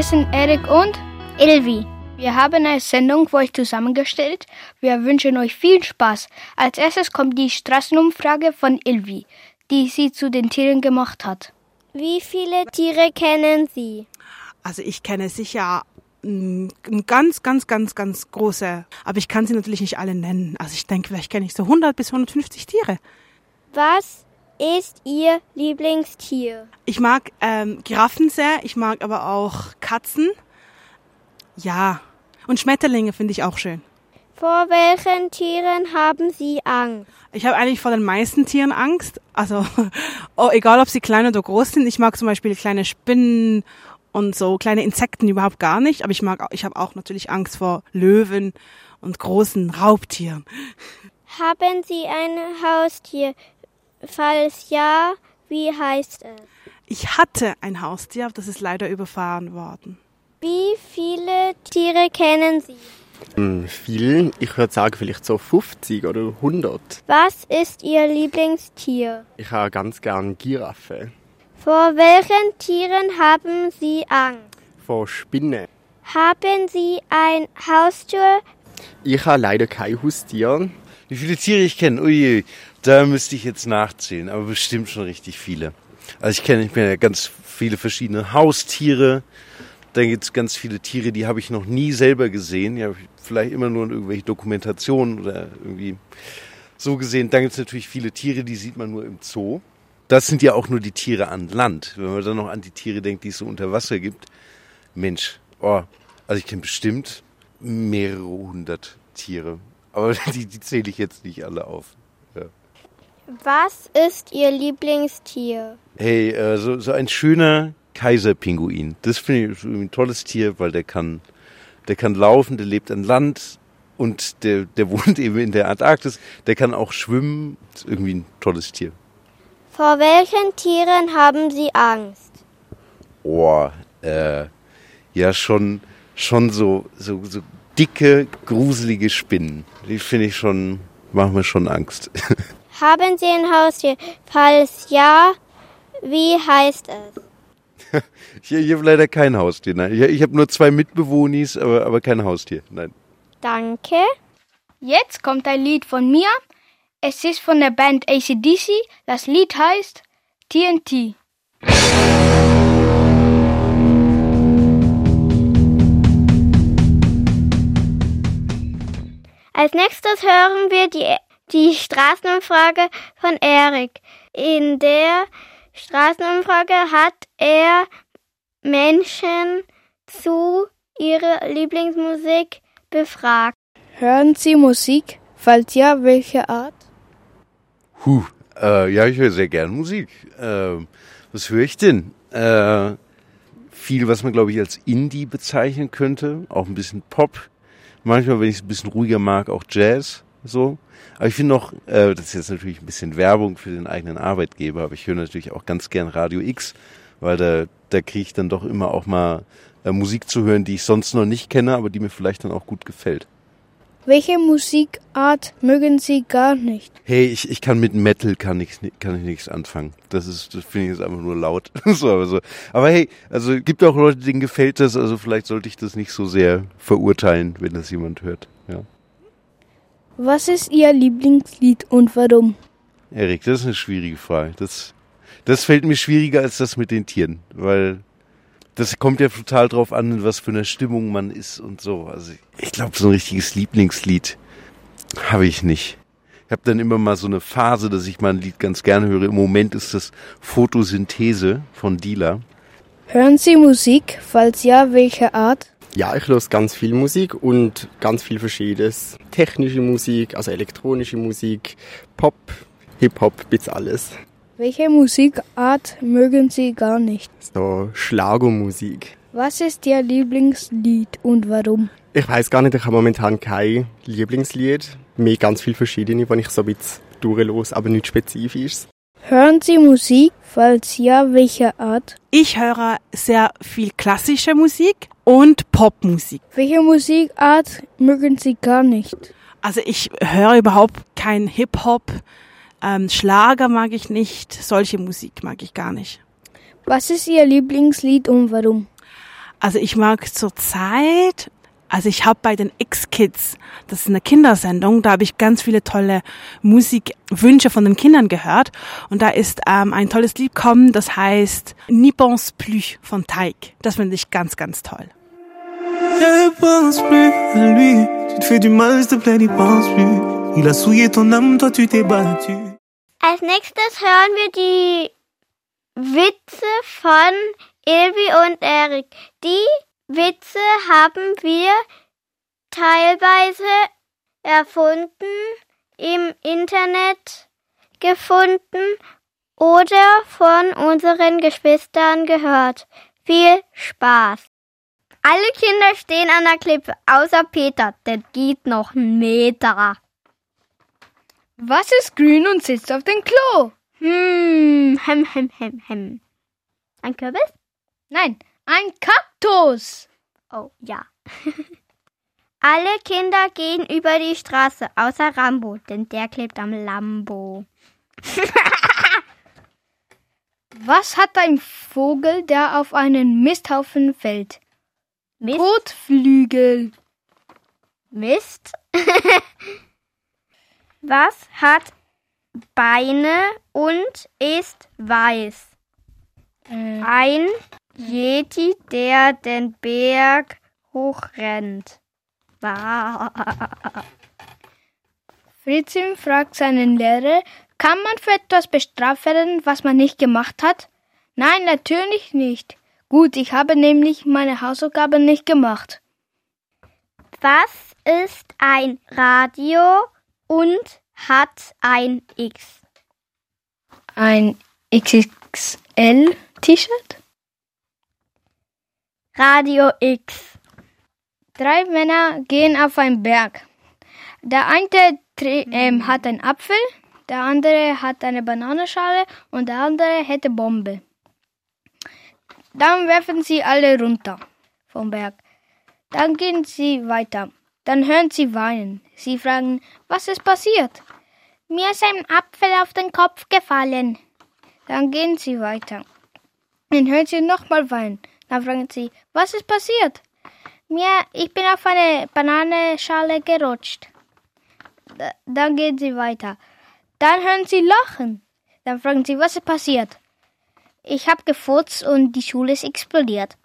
Wir sind Erik und Ilvi. Wir haben eine Sendung für euch zusammengestellt. Wir wünschen euch viel Spaß. Als erstes kommt die Straßenumfrage von Ilvi, die sie zu den Tieren gemacht hat. Wie viele Tiere kennen Sie? Also ich kenne sicher mm, ein ganz, ganz, ganz, ganz große, aber ich kann sie natürlich nicht alle nennen. Also ich denke, vielleicht kenne ich so 100 bis 150 Tiere. Was ist Ihr Lieblingstier? Ich mag ähm, Giraffen sehr, ich mag aber auch Katzen. Ja, und Schmetterlinge finde ich auch schön. Vor welchen Tieren haben Sie Angst? Ich habe eigentlich vor den meisten Tieren Angst. Also oh, egal, ob sie klein oder groß sind. Ich mag zum Beispiel kleine Spinnen und so kleine Insekten überhaupt gar nicht. Aber ich mag, ich habe auch natürlich Angst vor Löwen und großen Raubtieren. Haben Sie ein Haustier? Falls ja, wie heißt es? Ich hatte ein Haustier, aber das ist leider überfahren worden. Wie viele Tiere kennen Sie? Hm, viel. Ich würde sagen, vielleicht so 50 oder 100. Was ist Ihr Lieblingstier? Ich habe ganz gern Giraffe. Vor welchen Tieren haben Sie Angst? Vor Spinnen. Haben Sie ein Haustier? Ich habe leider kein Haustier. Wie viele Tiere ich kenne? Ui, da müsste ich jetzt nachzählen, aber bestimmt schon richtig viele. Also ich kenne ich ja ganz viele verschiedene Haustiere. Dann gibt es ganz viele Tiere, die habe ich noch nie selber gesehen. Die habe ich vielleicht immer nur in irgendwelchen Dokumentationen oder irgendwie so gesehen. Dann gibt es natürlich viele Tiere, die sieht man nur im Zoo. Das sind ja auch nur die Tiere an Land. Wenn man dann noch an die Tiere denkt, die es so unter Wasser gibt. Mensch, oh, also ich kenne bestimmt mehrere hundert Tiere. Aber die, die zähle ich jetzt nicht alle auf. Was ist Ihr Lieblingstier? Hey, äh, so, so ein schöner Kaiserpinguin. Das finde ich ein tolles Tier, weil der kann, der kann laufen, der lebt an Land und der, der wohnt eben in der Antarktis. Der kann auch schwimmen. Das ist irgendwie ein tolles Tier. Vor welchen Tieren haben Sie Angst? Oh, äh, ja, schon, schon so, so, so dicke, gruselige Spinnen. Die finde ich schon, machen mir schon Angst. Haben Sie ein Haustier? Falls ja, wie heißt es? ich, ich habe leider kein Haustier. Nein. Ich, ich habe nur zwei Mitbewohnis, aber, aber kein Haustier. Nein. Danke. Jetzt kommt ein Lied von mir. Es ist von der Band ACDC. Das Lied heißt TNT. Als nächstes hören wir die, die Straßenumfrage von Erik. In der Straßenumfrage hat er Menschen zu ihrer Lieblingsmusik befragt. Hören Sie Musik? Falls ja, welche Art? Huh, äh, ja, ich höre sehr gern Musik. Äh, was höre ich denn? Äh, viel, was man, glaube ich, als Indie bezeichnen könnte. Auch ein bisschen Pop. Manchmal, wenn ich es ein bisschen ruhiger mag, auch Jazz. So. Aber ich finde noch, äh, das ist jetzt natürlich ein bisschen Werbung für den eigenen Arbeitgeber, aber ich höre natürlich auch ganz gern Radio X, weil da, da kriege ich dann doch immer auch mal äh, Musik zu hören, die ich sonst noch nicht kenne, aber die mir vielleicht dann auch gut gefällt. Welche Musikart mögen Sie gar nicht? Hey, ich, ich kann mit Metal kann ich, kann ich nichts anfangen. Das ist, das finde ich jetzt einfach nur laut. so, aber, so. aber hey, also gibt auch Leute, denen gefällt das, also vielleicht sollte ich das nicht so sehr verurteilen, wenn das jemand hört. Was ist Ihr Lieblingslied und warum? Erik, das ist eine schwierige Frage. Das, das fällt mir schwieriger als das mit den Tieren, weil das kommt ja total drauf an, in was für einer Stimmung man ist und so. Also ich glaube, so ein richtiges Lieblingslied habe ich nicht. Ich habe dann immer mal so eine Phase, dass ich mal ein Lied ganz gerne höre. Im Moment ist das Photosynthese von Dila. Hören Sie Musik? Falls ja, welche Art? Ja, ich höre ganz viel Musik und ganz viel Verschiedenes. Technische Musik, also elektronische Musik, Pop, Hip-Hop, bis alles. Welche Musikart mögen Sie gar nicht? So Schlagermusik. Was ist Ihr Lieblingslied und warum? Ich weiß gar nicht, ich habe momentan kein Lieblingslied. Mehr ganz viel verschiedene, wenn ich so ein bisschen durchlos, aber nicht spezifisch. Hören Sie Musik? Falls ja, welche Art? Ich höre sehr viel klassische Musik und Popmusik. Welche Musikart mögen Sie gar nicht? Also ich höre überhaupt kein Hip-Hop. Ähm, Schlager mag ich nicht. Solche Musik mag ich gar nicht. Was ist Ihr Lieblingslied und warum? Also ich mag zurzeit, also ich habe bei den X-Kids, das ist eine Kindersendung, da habe ich ganz viele tolle Musikwünsche von den Kindern gehört. Und da ist ähm, ein tolles Lied kommen, das heißt pense plus von Taik. Das finde ich ganz, ganz toll. Ne pense plus à lui. Tu te fais du mal, s'il te plaît, n'y pense plus. Il a souillé ton âme, toi tu t'es battu. Als nächstes hören wir die Witze von Ilvi und Erik. Die Witze haben wir teilweise erfunden, im Internet gefunden oder von unseren Geschwistern gehört. Viel Spaß! Alle Kinder stehen an der Klippe, außer Peter, der geht noch einen Meter. Was ist grün und sitzt auf dem Klo? Hm, hem, hem, hem, hem. Ein Kürbis? Nein, ein Kaktus. Oh, ja. Alle Kinder gehen über die Straße, außer Rambo, denn der klebt am Lambo. Was hat ein Vogel, der auf einen Misthaufen fällt? Mist? Kotflügel. Mist? Was hat Beine und ist weiß? Äh, Ein Yeti, der den Berg hochrennt. Wow. Fritzchen fragt seinen Lehrer, kann man für etwas bestraft werden, was man nicht gemacht hat? Nein, natürlich nicht. Gut, ich habe nämlich meine Hausaufgaben nicht gemacht. Was ist ein Radio und hat ein X? Ein XXL-T-Shirt? Radio X. Drei Männer gehen auf einen Berg. Der eine ähm, hat einen Apfel, der andere hat eine Bananenschale und der andere hätte Bombe. Dann werfen sie alle runter vom Berg. Dann gehen sie weiter. Dann hören sie weinen. Sie fragen, was ist passiert? Mir ist ein Apfel auf den Kopf gefallen. Dann gehen sie weiter. Dann hören sie nochmal weinen. Dann fragen sie, was ist passiert? Mir, ich bin auf eine Bananenschale gerutscht. Da- Dann gehen sie weiter. Dann hören sie lachen. Dann fragen sie, was ist passiert? Ich habe gefurzt und die Schule ist explodiert.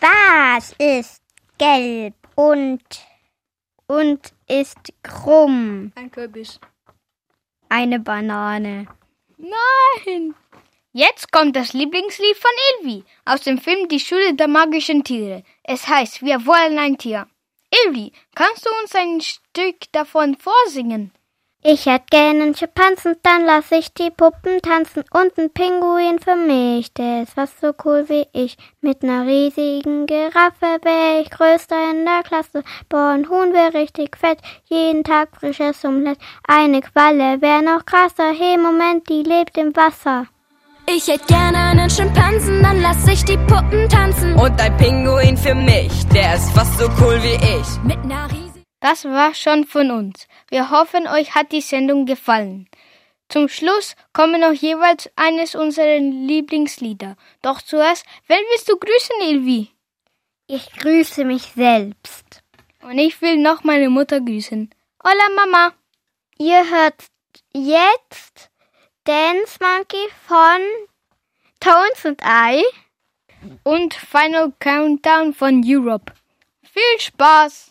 Was ist gelb und und ist krumm? Ein Kürbis. Eine Banane. Nein! Jetzt kommt das Lieblingslied von Ilvi aus dem Film Die Schule der magischen Tiere. Es heißt, wir wollen ein Tier. Ilvi, kannst du uns ein Stück davon vorsingen? Ich hätte gerne einen Schimpansen, dann lass ich die Puppen tanzen und einen Pinguin für mich, der ist fast so cool wie ich. Mit einer riesigen Giraffe wär ich größter in der Klasse. Boah, ein Huhn wär richtig fett, jeden Tag frisches Omelett. Eine Qualle wär noch krasser, hey Moment, die lebt im Wasser. Ich hätte gerne einen Schimpansen, dann lass ich die Puppen tanzen. Und ein Pinguin für mich, der ist fast so cool wie ich. Mit einer riesigen Das war schon von uns. Wir hoffen, euch hat die Sendung gefallen. Zum Schluss kommen noch jeweils eines unserer Lieblingslieder. Doch zuerst, wen willst du grüßen, Ilvi? Ich grüße mich selbst. Und ich will noch meine Mutter grüßen. Hola, Mama. Ihr hört jetzt Dance Monkey von Tones und I. Und Final Countdown von Europe. Viel Spaß!